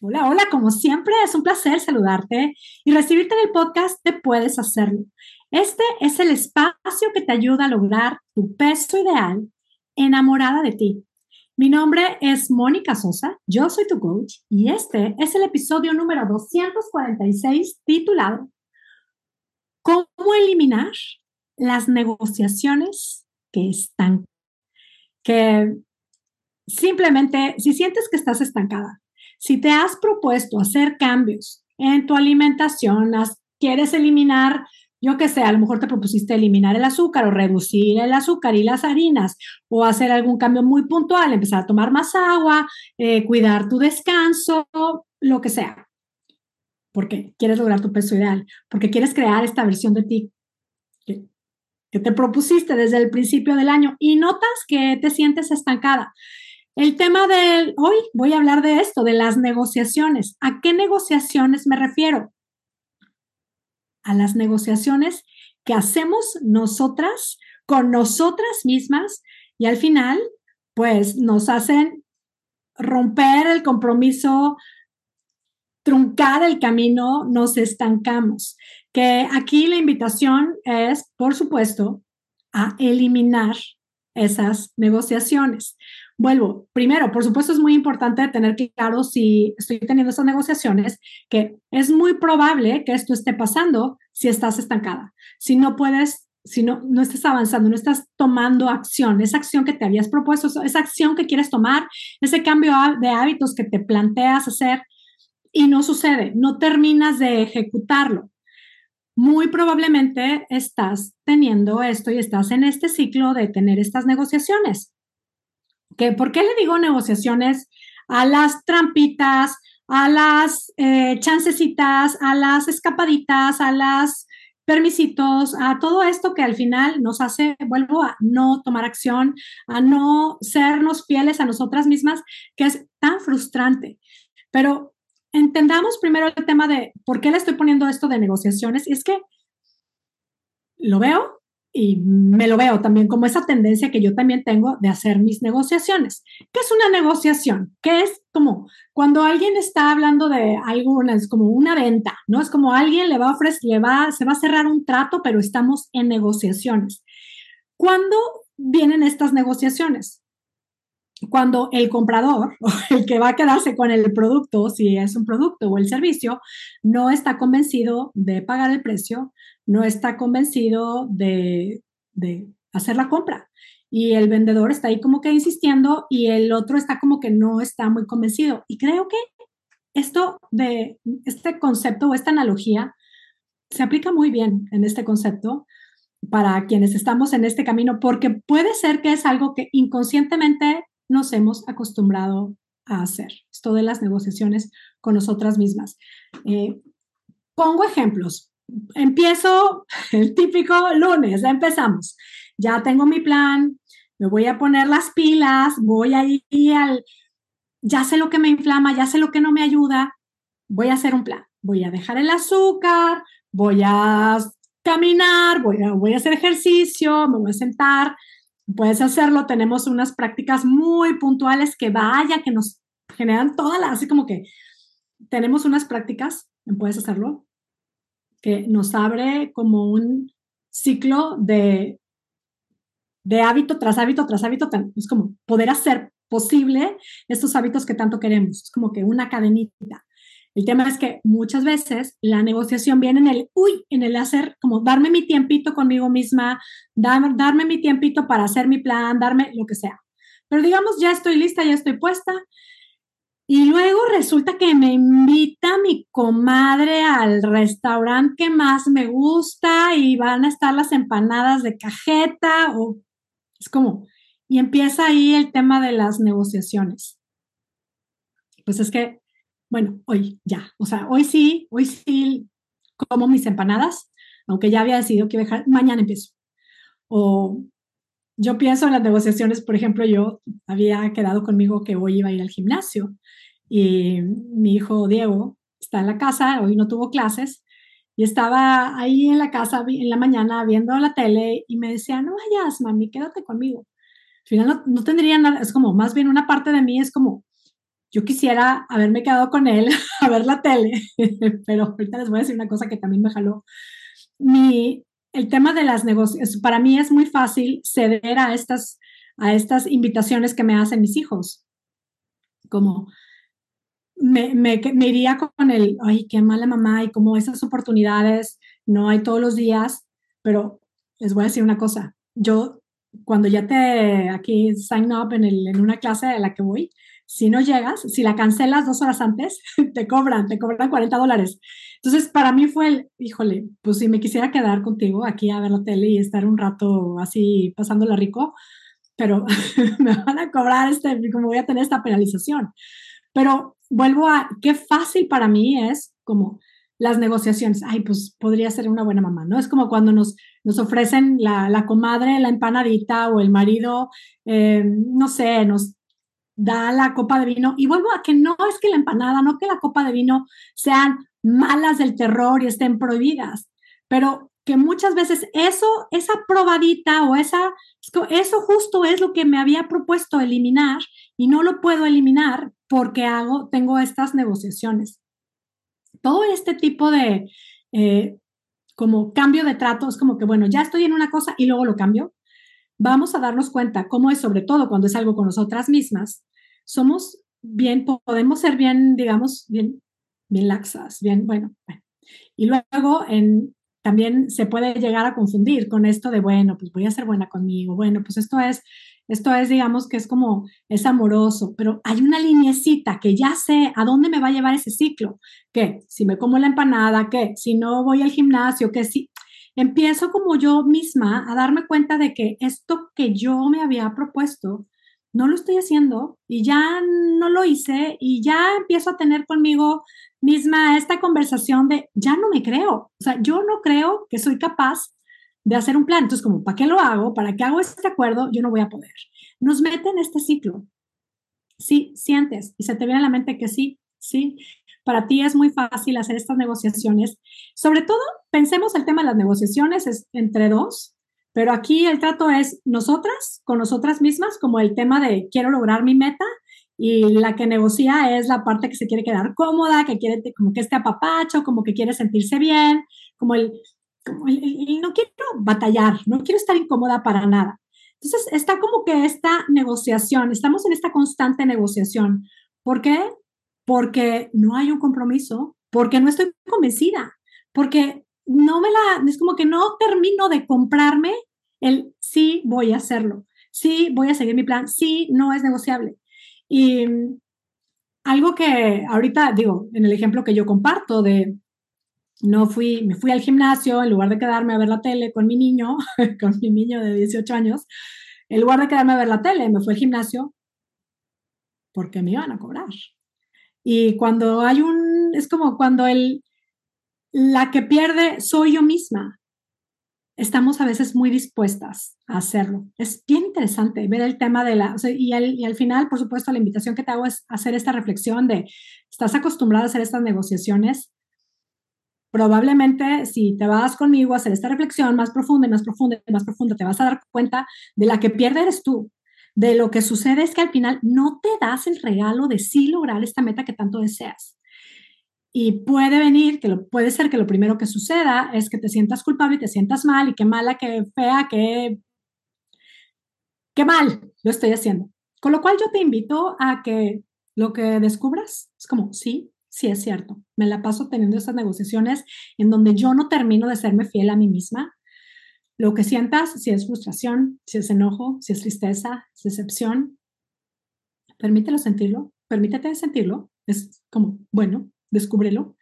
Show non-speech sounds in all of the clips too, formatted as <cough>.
Hola, hola, como siempre es un placer saludarte y recibirte en el podcast Te Puedes Hacerlo. Este es el espacio que te ayuda a lograr tu peso ideal enamorada de ti. Mi nombre es Mónica Sosa, yo soy tu coach y este es el episodio número 246 titulado ¿Cómo eliminar las negociaciones que están? Que simplemente, si sientes que estás estancada, si te has propuesto hacer cambios en tu alimentación, quieres eliminar, yo qué sé, a lo mejor te propusiste eliminar el azúcar o reducir el azúcar y las harinas o hacer algún cambio muy puntual, empezar a tomar más agua, eh, cuidar tu descanso, lo que sea. Porque quieres lograr tu peso ideal, porque quieres crear esta versión de ti que te propusiste desde el principio del año y notas que te sientes estancada. El tema de hoy voy a hablar de esto, de las negociaciones. ¿A qué negociaciones me refiero? A las negociaciones que hacemos nosotras con nosotras mismas y al final, pues nos hacen romper el compromiso, truncar el camino, nos estancamos. Que aquí la invitación es, por supuesto, a eliminar esas negociaciones. Vuelvo, primero, por supuesto es muy importante tener claro si estoy teniendo esas negociaciones, que es muy probable que esto esté pasando si estás estancada, si no puedes, si no, no estás avanzando, no estás tomando acción, esa acción que te habías propuesto, esa acción que quieres tomar, ese cambio de hábitos que te planteas hacer y no sucede, no terminas de ejecutarlo. Muy probablemente estás teniendo esto y estás en este ciclo de tener estas negociaciones. ¿Por qué le digo negociaciones a las trampitas, a las eh, chancecitas, a las escapaditas, a las permisitos, a todo esto que al final nos hace, vuelvo a no tomar acción, a no sernos fieles a nosotras mismas, que es tan frustrante. Pero entendamos primero el tema de por qué le estoy poniendo esto de negociaciones. Y es que lo veo y me lo veo también como esa tendencia que yo también tengo de hacer mis negociaciones. ¿Qué es una negociación? ¿Qué es como cuando alguien está hablando de algo, es como una venta, ¿no? Es como alguien le va a ofrecer, le va, se va a cerrar un trato, pero estamos en negociaciones. ¿Cuándo vienen estas negociaciones? Cuando el comprador <laughs> o el que va a quedarse con el producto, si es un producto o el servicio, no está convencido de pagar el precio, no está convencido de, hacer la compra. Y el vendedor está ahí como que insistiendo y el otro está como que no está muy convencido. Y creo que esto de este concepto o esta analogía se aplica muy bien en este concepto para quienes estamos en este camino, porque puede ser que es algo que inconscientemente nos hemos acostumbrado a hacer, esto de las negociaciones con nosotras mismas. Eh, pongo ejemplos empiezo <laughs> el típico lunes, empezamos. Ya tengo mi plan, me voy a poner las pilas, voy a ir al, ya sé lo que me inflama, ya sé lo que no me ayuda, voy a hacer un plan. Voy a dejar el azúcar, voy a caminar, voy a, voy a hacer ejercicio, me voy a sentar. Puedes hacerlo, tenemos unas prácticas muy puntuales que vaya, que nos generan todas las, así como que tenemos unas prácticas, puedes hacerlo, que nos abre como un ciclo de, de hábito tras hábito tras hábito. Es como poder hacer posible estos hábitos que tanto queremos. Es como que una cadenita. El tema es que muchas veces la negociación viene en el, uy, en el hacer, como darme mi tiempito conmigo misma, darme mi tiempito para hacer mi plan, darme lo que sea. Pero digamos, ya estoy lista, ya estoy puesta, y luego resulta que me invita mi comadre al restaurante que más me gusta y van a estar las empanadas de cajeta o es como, y empieza ahí el tema de las negociaciones. Pues es que, bueno, hoy ya, o sea, hoy sí, hoy sí como mis empanadas, aunque ya había decidido que dejar, mañana empiezo. O yo pienso en las negociaciones, por ejemplo, yo había quedado conmigo que hoy iba a ir al gimnasio y mi hijo Diego está en la casa, hoy no tuvo clases, y estaba ahí en la casa en la mañana viendo la tele y me decía, no vayas, mami, quédate conmigo. Al final no, no tendría nada, es como más bien una parte de mí es como, yo quisiera haberme quedado con él <laughs> a ver la tele, <laughs> pero ahorita les voy a decir una cosa que también me jaló. Mi, el tema de las negociaciones, para mí es muy fácil ceder a estas, a estas invitaciones que me hacen mis hijos. Como me, me, me iría con el, ay, qué mala mamá, y como esas oportunidades no hay todos los días, pero les voy a decir una cosa, yo cuando ya te aquí sign up en, el, en una clase a la que voy, si no llegas, si la cancelas dos horas antes, <laughs> te cobran, te cobran 40 dólares. Entonces, para mí fue el, híjole, pues si me quisiera quedar contigo aquí a ver la tele y estar un rato así pasándola rico, pero <laughs> me van a cobrar este, como voy a tener esta penalización. Pero vuelvo a, qué fácil para mí es como las negociaciones. Ay, pues podría ser una buena mamá, ¿no? Es como cuando nos, nos ofrecen la, comadre, la empanadita o el marido, eh, no sé, nos da la copa de vino. Y vuelvo a que no es que la empanada, no que la copa de vino sean malas del terror y estén prohibidas, pero que muchas veces eso, esa probadita o esa, eso justo es lo que me había propuesto eliminar y no lo puedo eliminar porque hago, tengo estas negociaciones. Todo este tipo de eh, como cambio de trato es como que, bueno, ya estoy en una cosa y luego lo cambio. Vamos a darnos cuenta cómo es, sobre todo cuando es algo con nosotras mismas, somos bien, podemos ser bien, digamos, bien, bien laxas, bien, bueno. Y luego en, también se puede llegar a confundir con esto de, bueno, pues voy a ser buena conmigo, bueno, pues esto es, esto es, digamos, que es como, es amoroso, pero hay una linecita que ya sé a dónde me va a llevar ese ciclo, que si me como la empanada, que si no voy al gimnasio, que si empiezo como yo misma a darme cuenta de que esto que yo me había propuesto, no lo estoy haciendo y ya no lo hice y ya empiezo a tener conmigo misma esta conversación de ya no me creo, o sea, yo no creo que soy capaz de hacer un plan. Entonces, como, ¿para qué lo hago? ¿Para qué hago este acuerdo? Yo no voy a poder. Nos mete en este ciclo. Sí, sientes y se te viene a la mente que sí, sí. Para ti es muy fácil hacer estas negociaciones. Sobre todo, pensemos el tema de las negociaciones es entre dos, pero aquí el trato es nosotras con nosotras mismas, como el tema de quiero lograr mi meta y la que negocia es la parte que se quiere quedar cómoda, que quiere como que esté apapacho, como que quiere sentirse bien, como el, como el, no quiero batallar, no quiero estar incómoda para nada. Entonces está como que esta negociación, estamos en esta constante negociación. ¿Por qué? Porque no hay un compromiso, porque no estoy convencida, porque no me la, es como que no termino de comprarme el sí voy a hacerlo, sí voy a seguir mi plan, sí no es negociable. Y algo que ahorita digo, en el ejemplo que yo comparto de no fui, me fui al gimnasio en lugar de quedarme a ver la tele con mi niño, <laughs> con mi niño de 18 años, en lugar de quedarme a ver la tele, me fui al gimnasio porque me iban a cobrar. Y cuando hay un, es como cuando el, la que pierde soy yo misma. Estamos a veces muy dispuestas a hacerlo. Es bien interesante ver el tema de la, y, al, final, por supuesto, la invitación que te hago es hacer esta reflexión de, ¿estás acostumbrada a hacer estas negociaciones? Probablemente si te vas conmigo a hacer esta reflexión más profunda y más profunda y más profunda, te vas a dar cuenta de la que pierde eres tú. De lo que sucede es que al final no te das el regalo de sí lograr esta meta que tanto deseas. Y puede venir, que lo, puede ser que lo primero que suceda es que te sientas culpable y te sientas mal y qué mala, qué fea, qué, qué mal lo estoy haciendo. Con lo cual yo te invito a que lo que descubras es como, sí, sí es cierto, me la paso teniendo esas negociaciones en donde yo no termino de serme fiel a mí misma. Lo que sientas, si es frustración, si es enojo, si es tristeza, es decepción, permítelo sentirlo, permítete sentirlo. Es como, bueno, descúbrelo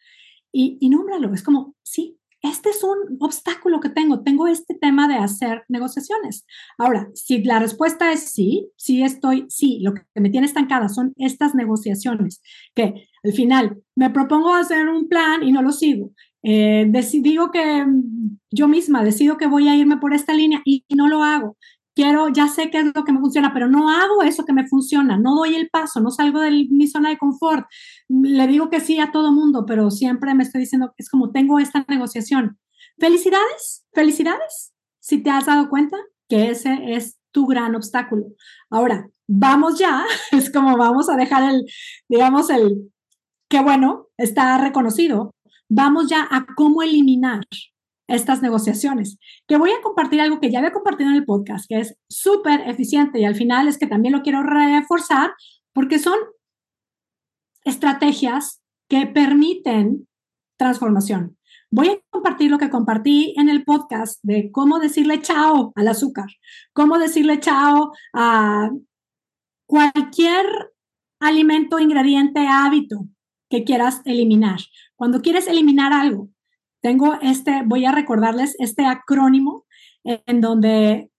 y, y nómbralo. Es como, sí, este es un obstáculo que tengo, tengo este tema de hacer negociaciones. Ahora, si la respuesta es sí, sí estoy, sí, lo que me tiene estancada son estas negociaciones, que al final me propongo hacer un plan y no lo sigo. Eh, digo que yo misma decido que voy a irme por esta línea y no lo hago quiero, ya sé qué es lo que me funciona, pero no hago eso que me funciona, no doy el paso, no salgo de mi zona de confort, le digo que sí a todo mundo, pero siempre me estoy diciendo, es como tengo esta negociación. Felicidades, felicidades, si te has dado cuenta que ese es tu gran obstáculo. Ahora, vamos ya, <laughs> es como vamos a dejar el, digamos, el, qué bueno, está reconocido, vamos ya a cómo eliminar estas negociaciones, que voy a compartir algo que ya había compartido en el podcast, que es súper eficiente y al final es que también lo quiero reforzar porque son estrategias que permiten transformación. Voy a compartir lo que compartí en el podcast de cómo decirle chao al azúcar, cómo decirle chao a cualquier alimento, ingrediente, hábito que quieras eliminar. Cuando quieres eliminar algo, tengo este, voy a recordarles este acrónimo en donde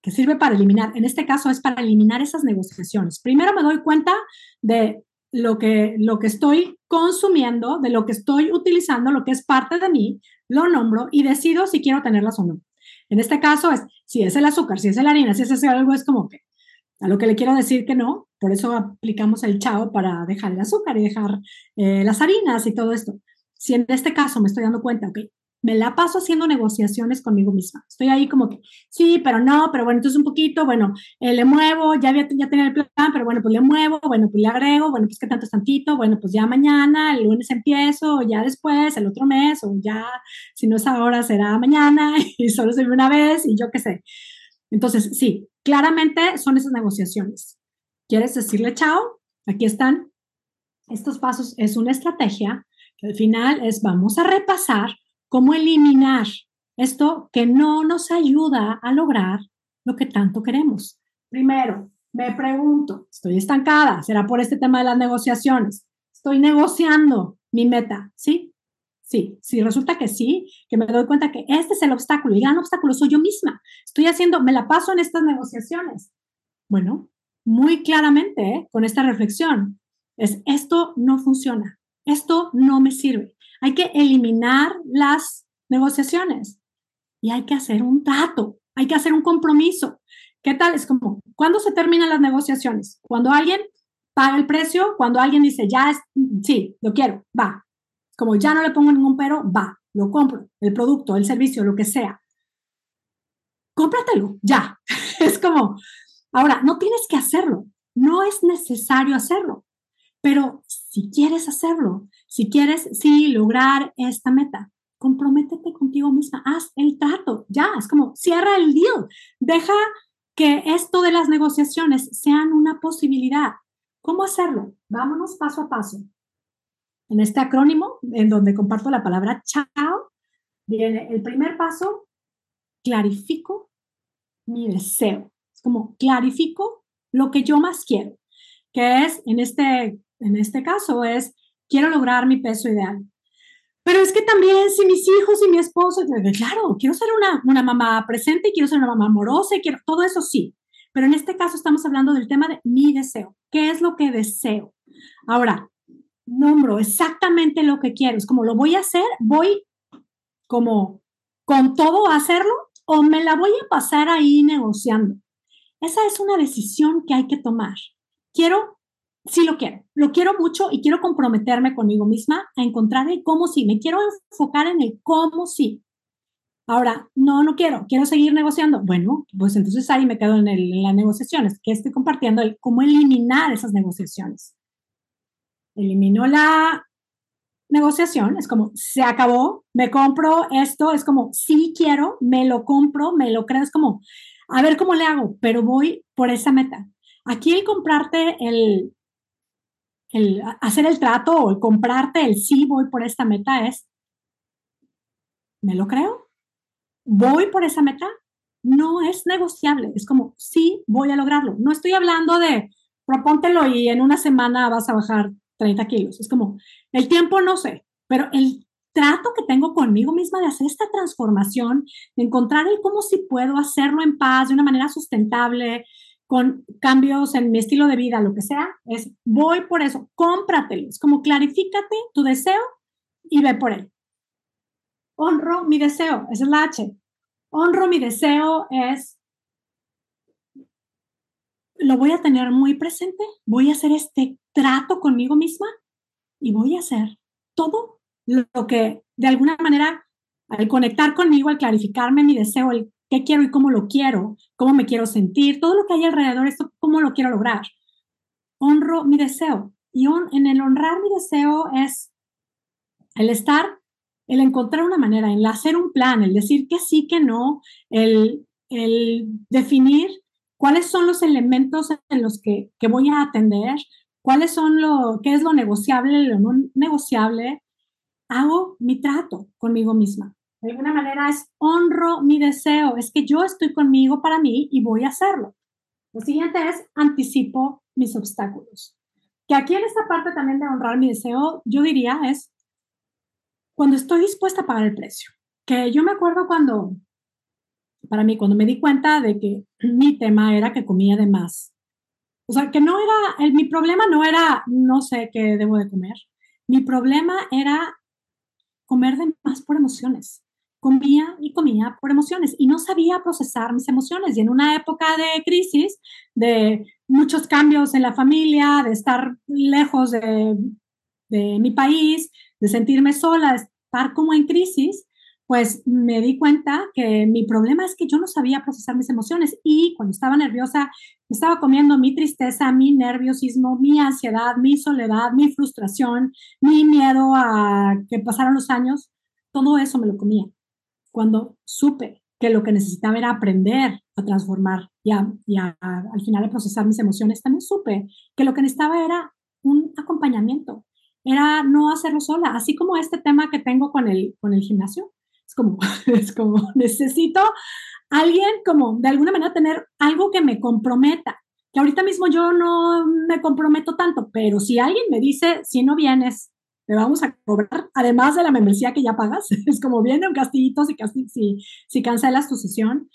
que sirve para eliminar, en este caso es para eliminar esas negociaciones. Primero me doy cuenta de lo que, lo que estoy consumiendo, de lo que estoy utilizando, lo que es parte de mí, lo nombro y decido si quiero tenerlas o no. En este caso es, si es el azúcar, si es la harina, si es algo, es como que a lo que le quiero decir que no, por eso aplicamos el chao para dejar el azúcar y dejar eh, las harinas y todo esto. Si en este caso me estoy dando cuenta, ok, me la paso haciendo negociaciones conmigo misma. Estoy ahí como que, sí, pero no, pero bueno, entonces un poquito, bueno, eh, le muevo, ya, había, ya tenía el plan, pero bueno, pues le muevo, bueno, pues le agrego, bueno, pues que tanto es tantito, bueno, pues ya mañana, el lunes empiezo, ya después, el otro mes, o ya, si no es ahora, será mañana, <laughs> y solo se una vez, y yo qué sé. Entonces, sí, claramente son esas negociaciones. ¿Quieres decirle chao? Aquí están. Estos pasos es una estrategia al final es vamos a repasar cómo eliminar esto que no nos ayuda a lograr lo que tanto queremos. Primero, me pregunto, estoy estancada, ¿será por este tema de las negociaciones? Estoy negociando mi meta, ¿sí? Sí, sí, resulta que sí, que me doy cuenta que este es el obstáculo, y el gran obstáculo soy yo misma. Estoy haciendo, me la paso en estas negociaciones. Bueno, muy claramente, ¿eh? con esta reflexión, es esto no funciona, esto no me sirve. Hay que eliminar las negociaciones y hay que hacer un trato, hay que hacer un compromiso. ¿Qué tal? Es como, ¿cuándo se terminan las negociaciones? Cuando alguien paga el precio, cuando alguien dice, ya, es, sí, lo quiero, va. Como ya no le pongo ningún pero, va, lo compro, el producto, el servicio, lo que sea. Cómpratelo, ya. <laughs> es como, ahora, no tienes que hacerlo, no es necesario hacerlo, pero si quieres hacerlo, si quieres, sí, lograr esta meta, comprométete contigo misma, haz el trato, ya, es como cierra el deal, deja que esto de las negociaciones sean una posibilidad. ¿Cómo hacerlo? Vámonos paso a paso. En este acrónimo, en donde comparto la palabra chao, viene el primer paso, clarifico mi deseo. Es como clarifico lo que yo más quiero, que es, en este, en este caso, es quiero lograr mi peso ideal. Pero es que también si mis hijos y mi esposo, claro, quiero ser una, una mamá presente quiero ser una mamá amorosa quiero, todo eso sí. Pero en este caso estamos hablando del tema de mi deseo. ¿Qué es lo que deseo? Ahora, nombro exactamente lo que quiero. Es como lo voy a hacer, voy como con todo a hacerlo o me la voy a pasar ahí negociando. Esa es una decisión que hay que tomar. Quiero sí lo quiero, lo quiero mucho y quiero comprometerme conmigo misma a encontrar el cómo sí, me quiero enfocar en el cómo sí. Ahora, no, no quiero, quiero seguir negociando. Bueno, pues entonces ahí me quedo en, las negociaciones, que estoy compartiendo cómo eliminar esas negociaciones. Elimino la negociación, es como, se acabó, me compro esto, es como, sí quiero, me lo compro, me lo creo, es como, a ver cómo le hago, pero voy por esa meta. Aquí el comprarte el, hacer el trato o comprarte el sí voy por esta meta es, ¿me lo creo? ¿Voy por esa meta? No es negociable, es como, sí voy a lograrlo. No estoy hablando de, propóntelo y en una semana vas a bajar 30 kilos. Es como, el tiempo no sé, pero el trato que tengo conmigo misma de hacer esta transformación, de encontrar el cómo sí puedo hacerlo en paz, de una manera sustentable, con cambios en mi estilo de vida, lo que sea, es voy por eso, cómpratelo. Es como clarifícate tu deseo y ve por él. Honro mi deseo, esa es la H. Honro mi deseo es, lo voy a tener muy presente, voy a hacer este trato conmigo misma y voy a hacer todo lo que de alguna manera, al conectar conmigo, al clarificarme mi deseo, el qué quiero y cómo lo quiero, cómo me quiero sentir, todo lo que hay alrededor, esto, cómo lo quiero lograr. Honro mi deseo. Y en el honrar mi deseo es el estar, el encontrar una manera, el hacer un plan, el decir que sí, que no, el, el definir cuáles son los elementos en los que, que voy a atender, cuáles son lo, qué es lo negociable, lo no negociable, hago mi trato conmigo misma. De alguna manera es honro mi deseo, es que yo estoy conmigo para mí y voy a hacerlo. Lo siguiente es anticipo mis obstáculos. Que aquí en esta parte también de honrar mi deseo, yo diría es cuando estoy dispuesta a pagar el precio. Que yo me acuerdo cuando, para mí, cuando me di cuenta de que <clears throat> mi tema era que comía de más. O sea, que no era, mi problema no era no sé qué debo de comer. Mi problema era comer de más por emociones. Comía y comía por emociones y no sabía procesar mis emociones. Y en una época de crisis, de muchos cambios en la familia, de estar lejos de, de mi país, de sentirme sola, de estar como en crisis, pues me di cuenta que mi problema es que yo no sabía procesar mis emociones y cuando estaba nerviosa estaba comiendo mi tristeza, mi nerviosismo, mi ansiedad, mi soledad, mi frustración, mi miedo a que pasaran los años, todo eso me lo comía. Cuando supe que lo que necesitaba era aprender a transformar y, y al final a procesar mis emociones, también supe que lo que necesitaba era un acompañamiento, era no hacerlo sola, así como este tema que tengo con el, con el gimnasio es como, <laughs> es como, necesito alguien como de alguna manera tener algo que me comprometa. Que ahorita mismo yo no me comprometo tanto, pero si alguien me dice, si no vienes, te vamos a cobrar, además de la membresía que ya pagas, <laughs> es como viene un castillito si, si, si cancelas tu sesión.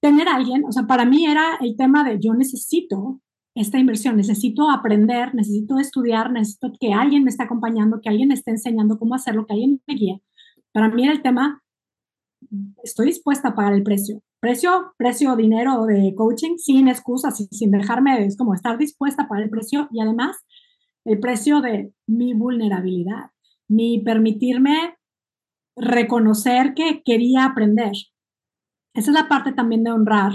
Tener alguien, o sea, para mí era el tema de yo necesito esta inversión, necesito aprender, necesito estudiar, necesito que alguien me esté acompañando, que alguien me esté enseñando cómo hacerlo, que alguien me guíe. Para mí era el tema, estoy dispuesta a pagar el precio. Precio, precio, dinero de coaching, sin excusas, sin dejarme, es como estar dispuesta a pagar el precio y además el precio de mi vulnerabilidad, mi permitirme reconocer que quería aprender. Esa es la parte también de honrar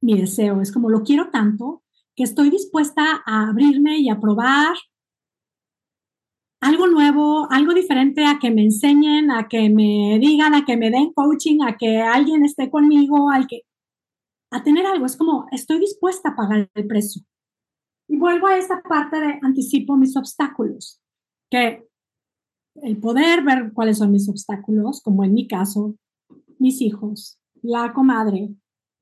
mi deseo. Es como lo quiero tanto que estoy dispuesta a abrirme y a probar algo nuevo, algo diferente a que me enseñen, a que me digan, a que me den coaching, a que alguien esté conmigo, al que a tener algo. Es como estoy dispuesta a pagar el precio. Y vuelvo a esta parte de anticipo mis obstáculos, que el poder ver cuáles son mis obstáculos, como en mi caso, mis hijos, la comadre,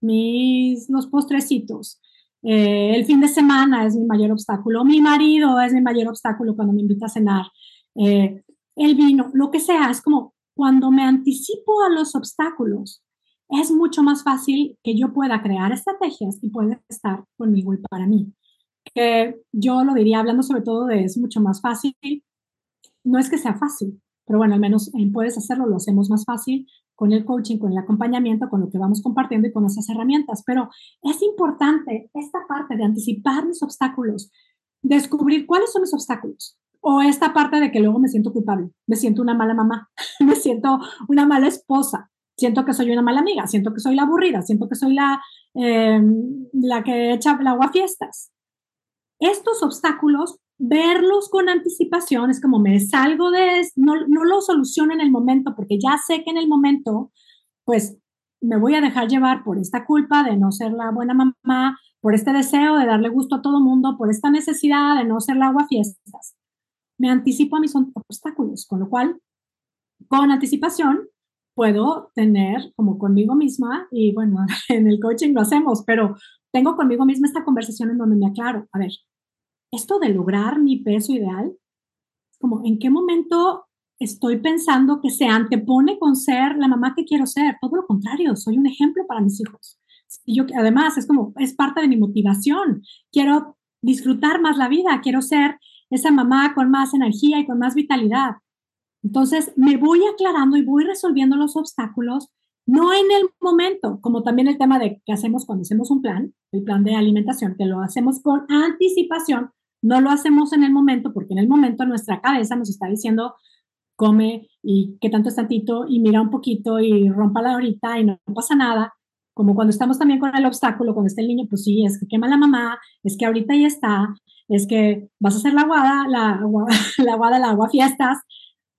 mis los postrecitos, eh, el fin de semana es mi mayor obstáculo, mi marido es mi mayor obstáculo cuando me invita a cenar, eh, el vino, lo que sea, es como cuando me anticipo a los obstáculos, es mucho más fácil que yo pueda crear estrategias y pueda estar conmigo y para mí. Que yo lo diría hablando sobre todo de es mucho más fácil, no es que sea fácil, pero bueno, al menos puedes hacerlo, lo hacemos más fácil con el coaching, con el acompañamiento, con lo que vamos compartiendo y con esas herramientas. Pero es importante esta parte de anticipar mis obstáculos, descubrir cuáles son mis obstáculos. O esta parte de que luego me siento culpable, me siento una mala mamá, <laughs> me siento una mala esposa, siento que soy una mala amiga, siento que soy la aburrida, siento que soy la, em, la que echa el agua a fiestas. Estos obstáculos verlos con anticipación, es como me salgo de, no, no lo soluciono en el momento, porque ya sé que en el momento, pues me voy a dejar llevar por esta culpa de no ser la buena mamá, por este deseo de darle gusto a todo mundo, por esta necesidad de no ser la agua fiestas. Me anticipo a mis obstáculos, con lo cual, con anticipación, puedo tener como conmigo misma, y bueno, <laughs> en el coaching lo hacemos, pero tengo conmigo misma esta conversación en donde me aclaro, a ver, esto de lograr mi peso ideal, como en qué momento estoy pensando que se antepone con ser la mamá que quiero ser. Todo lo contrario, soy un ejemplo para mis hijos. Y yo, además, es como, es parte de mi motivación. Quiero disfrutar más la vida, quiero ser esa mamá con más energía y con más vitalidad. Entonces, me voy aclarando y voy resolviendo los obstáculos, no en el momento, como también el tema de qué hacemos cuando hacemos un plan, el plan de alimentación, que lo hacemos con anticipación, no lo hacemos en el momento porque en el momento nuestra cabeza nos está diciendo, come y qué tanto es tantito y mira un poquito y rompa la ahorita y no, pasa nada. como cuando estamos también con el obstáculo, cuando está el niño, pues sí, es que quema la mamá, es que ahorita ya está, es que vas a hacer la aguada, la, <laughs> la aguada, la agua fiestas.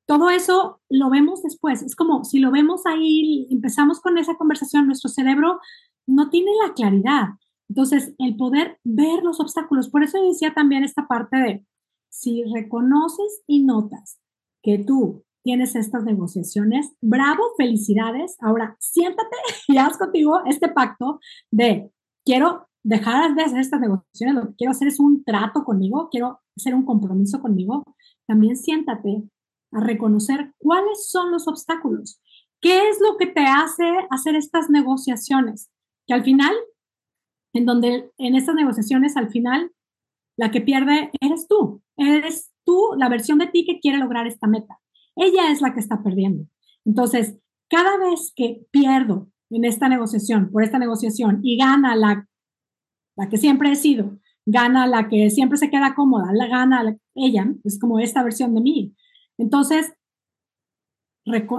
Todo eso lo vemos después. Es como si lo vemos ahí, empezamos con esa conversación, nuestro cerebro no tiene la claridad. Entonces, el poder ver los obstáculos, por eso decía también esta parte de, si reconoces y notas que tú tienes estas negociaciones, bravo, felicidades. Ahora, siéntate <laughs> y haz contigo este pacto de, quiero dejar de hacer estas negociaciones, lo que quiero hacer es un trato conmigo, quiero hacer un compromiso conmigo. También siéntate a reconocer cuáles son los obstáculos, qué es lo que te hace hacer estas negociaciones, que al final en donde en estas negociaciones al final la que pierde eres tú, eres tú la versión de ti que quiere lograr esta meta. Ella es la que está perdiendo. Entonces, cada vez que pierdo en esta negociación, por esta negociación, y gana la, la que siempre he sido, gana la que siempre se queda cómoda, la gana ella, es como esta versión de mí. Entonces,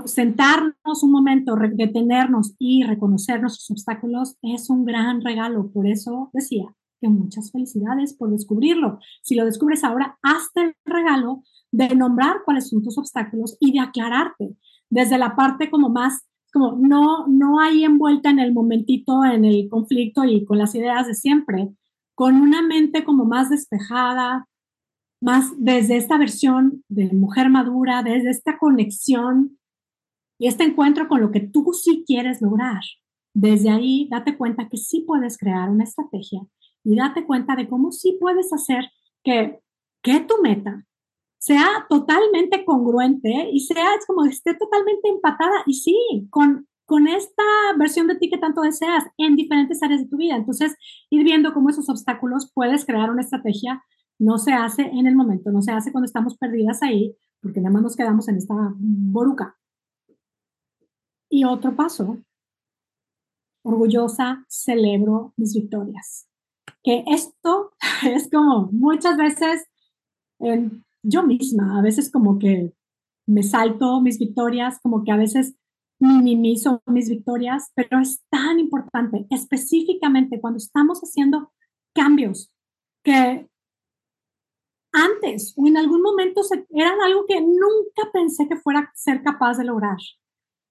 sentarnos un momento, detenernos y reconocer nuestros obstáculos es un gran regalo. Por eso decía que muchas felicidades por descubrirlo. Si lo descubres ahora, hazte el regalo de nombrar cuáles son tus obstáculos y de aclararte desde la parte como más, como no, no hay envuelta en el momentito, en el conflicto y con las ideas de siempre, con una mente como más despejada, más desde esta versión de mujer madura, desde esta conexión y este encuentro con lo que tú sí quieres lograr. Desde ahí, date cuenta que sí puedes crear una estrategia y date cuenta de cómo sí puedes hacer que, que tu meta sea totalmente congruente y sea es como esté totalmente empatada y sí, con, con esta versión de ti que tanto deseas en diferentes áreas de tu vida. Entonces, ir viendo cómo esos obstáculos puedes crear una estrategia. No se hace en el momento, no se hace cuando estamos perdidas ahí, porque nada más nos quedamos en esta boruca. Y otro paso, orgullosa, celebro mis victorias. Que esto <laughs> es como muchas veces yo misma, a veces como que me salto mis victorias, como que a veces minimizo mis victorias, pero es tan importante, específicamente cuando estamos haciendo cambios que antes o en algún momento eran algo que nunca pensé que fuera ser capaz de lograr.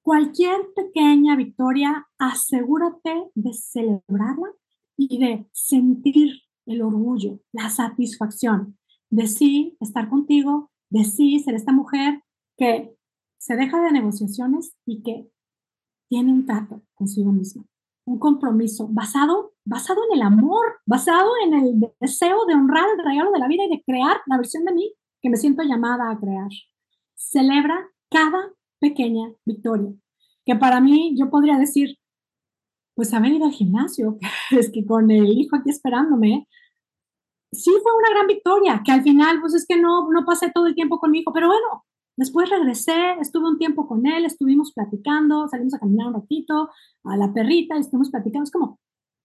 Cualquier pequeña victoria, asegúrate de celebrarla y de sentir el orgullo, la satisfacción de sí estar contigo, de sí ser esta mujer que se deja de negociaciones y que tiene un trato consigo misma, un compromiso basado, basado en el amor, basado en el deseo de honrar el regalo de la vida y de crear la versión de mí que me siento llamada a crear. Celebra cada pequeña victoria. Que para mí yo podría decir, pues haber ido al gimnasio, <laughs> es que con el hijo aquí esperándome, sí fue una gran victoria, que al final, pues es que no, no pasé todo el tiempo con mi hijo, pero bueno, después regresé, estuve un tiempo con él, estuvimos platicando, salimos a caminar un ratito, a la perrita, y estuvimos platicando, es como,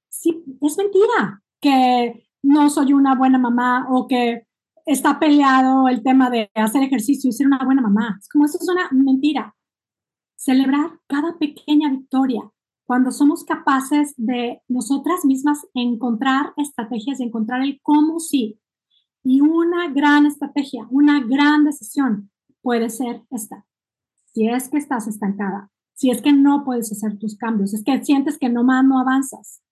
sí, es mentira que no soy una buena mamá o que está peleado el tema de hacer ejercicio y ser una buena mamá. Es como eso es una mentira. Celebrar cada pequeña victoria cuando somos capaces de nosotras mismas encontrar estrategias y encontrar el cómo sí. Y una gran estrategia, una gran decisión puede ser esta. Si es que estás estancada, si es que no puedes hacer tus cambios, es que sientes que no más no avanzas,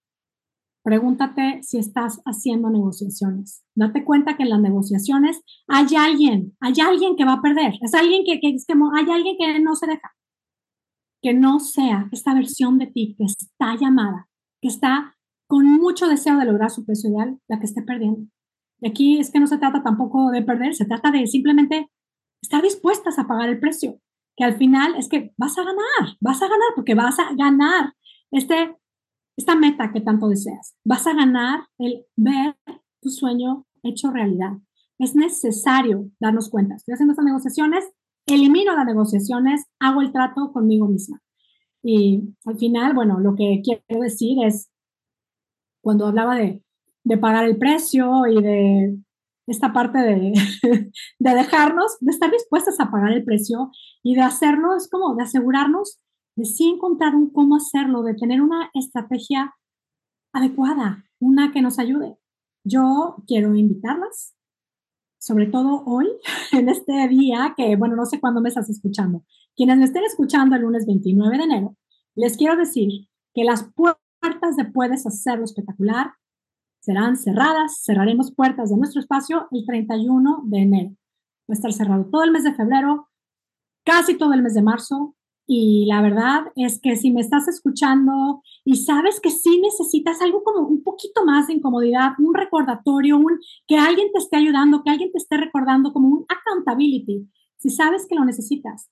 Pregúntate si estás haciendo negociaciones. Date cuenta que en las negociaciones hay alguien, hay alguien que va a perder. Es alguien que, que, hay alguien que no se deja. Que no sea esta versión de ti que está llamada, que está con mucho deseo de lograr su peso ideal, la que esté perdiendo. Y aquí es que no se trata tampoco de perder, se trata de simplemente estar dispuestas a pagar el precio. Que al final es que vas a ganar, vas a ganar, porque vas a ganar este esta meta que tanto deseas. Vas a ganar el ver tu sueño hecho realidad. Es necesario darnos cuenta. Estoy haciendo estas negociaciones, elimino las negociaciones, hago el trato conmigo misma. Y al final, bueno, lo que quiero decir es, cuando hablaba de, de pagar el precio y de esta parte de, <laughs> de dejarnos, de estar dispuestas a pagar el precio y de hacerlo, es como de asegurarnos de sí encontrar un cómo hacerlo, de tener una estrategia adecuada, una que nos ayude. Yo quiero invitarlas, sobre todo hoy, <laughs> en este día, que bueno, no sé cuándo me estás escuchando. Quienes me estén escuchando el lunes 29 de enero, les quiero decir que las puertas de Puedes Hacerlo Espectacular serán cerradas. Cerraremos puertas de nuestro espacio el 31 de enero. Va a estar cerrado todo el mes de febrero, casi todo el mes de marzo. Y la verdad es que si me estás escuchando y sabes que sí necesitas algo como un poquito más de incomodidad, un recordatorio, un que alguien te esté ayudando, que alguien te esté recordando como un accountability, si sabes que lo necesitas,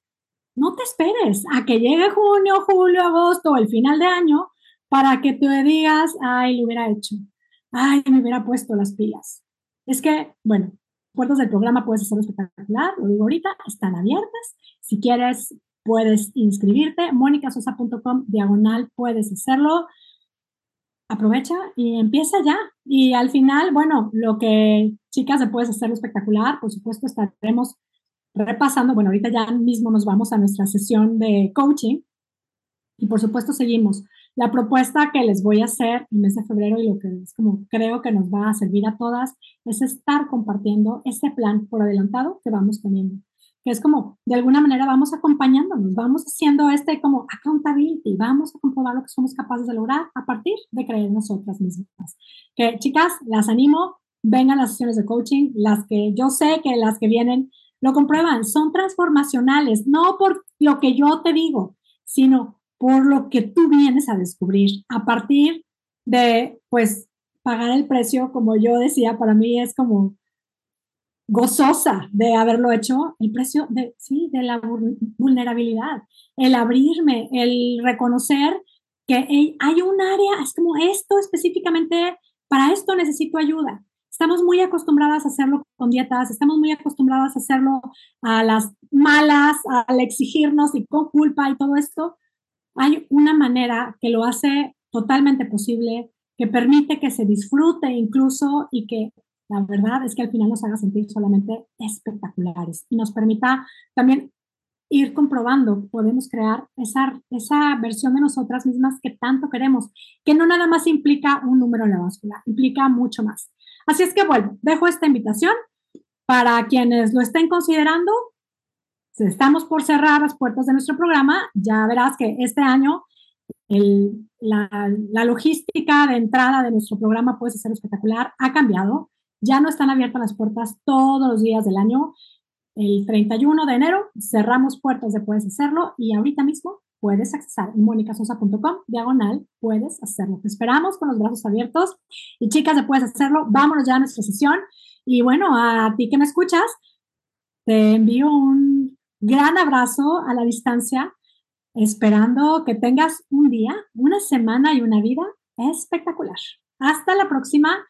no te esperes a que llegue junio, julio, agosto o el final de año para que te digas, ay, lo hubiera hecho ay, me hubiera puesto las pilas. Es que, bueno, puertas del programa puedes hacerlo espectacular, lo digo ahorita, están abiertas. Si quieres, puedes inscribirte, monicasosa.com, diagonal, puedes hacerlo. Aprovecha y empieza ya. Y al final, bueno, lo que chicas de puedes hacerlo espectacular, por supuesto, estaremos repasando. Bueno, ahorita ya mismo nos vamos a nuestra sesión de coaching y por supuesto seguimos la propuesta que les voy a hacer en mes de febrero y lo que es como creo que nos va a servir a todas es estar compartiendo este plan por adelantado que vamos teniendo. Que es como, de alguna manera vamos acompañándonos, vamos haciendo este como accountability, vamos a comprobar lo que somos capaces de lograr a partir de creer en nosotras mismas. Que chicas, las animo, vengan las sesiones de coaching, las que yo sé que las que vienen lo comprueban, son transformacionales, no por lo que yo te digo, sino por lo que tú vienes a descubrir a partir de, pues, pagar el precio, como yo decía, para mí es como gozosa de haberlo hecho, el precio de, sí, de la vulnerabilidad, el abrirme, el reconocer que hay un área, es como esto específicamente, para esto necesito ayuda. Estamos muy acostumbradas a hacerlo con dietas, estamos muy acostumbradas a hacerlo a las malas, al exigirnos y con culpa y todo esto, hay una manera que lo hace totalmente posible, que permite que se disfrute incluso y que la verdad es que al final nos haga sentir solamente espectaculares y nos permita también ir comprobando, podemos crear esa, esa versión de nosotras mismas que tanto queremos, que no nada más implica un número en la báscula, implica mucho más. Así es que bueno, dejo esta invitación para quienes lo estén considerando, estamos por cerrar las puertas de nuestro programa, ya verás que este año la, logística de entrada de nuestro programa puede ser espectacular, ha cambiado. Ya no están abiertas las puertas todos los días del año. El 31 de enero cerramos puertas de Puedes Hacerlo y ahorita mismo puedes accesar en monicasosa.com, diagonal, puedes hacerlo. Te esperamos con los brazos abiertos y chicas de Puedes Hacerlo, vámonos ya a nuestra sesión. Y bueno, a ti que me escuchas, te envío un gran abrazo a la distancia, esperando que tengas un día, una semana y una vida espectacular. Hasta la próxima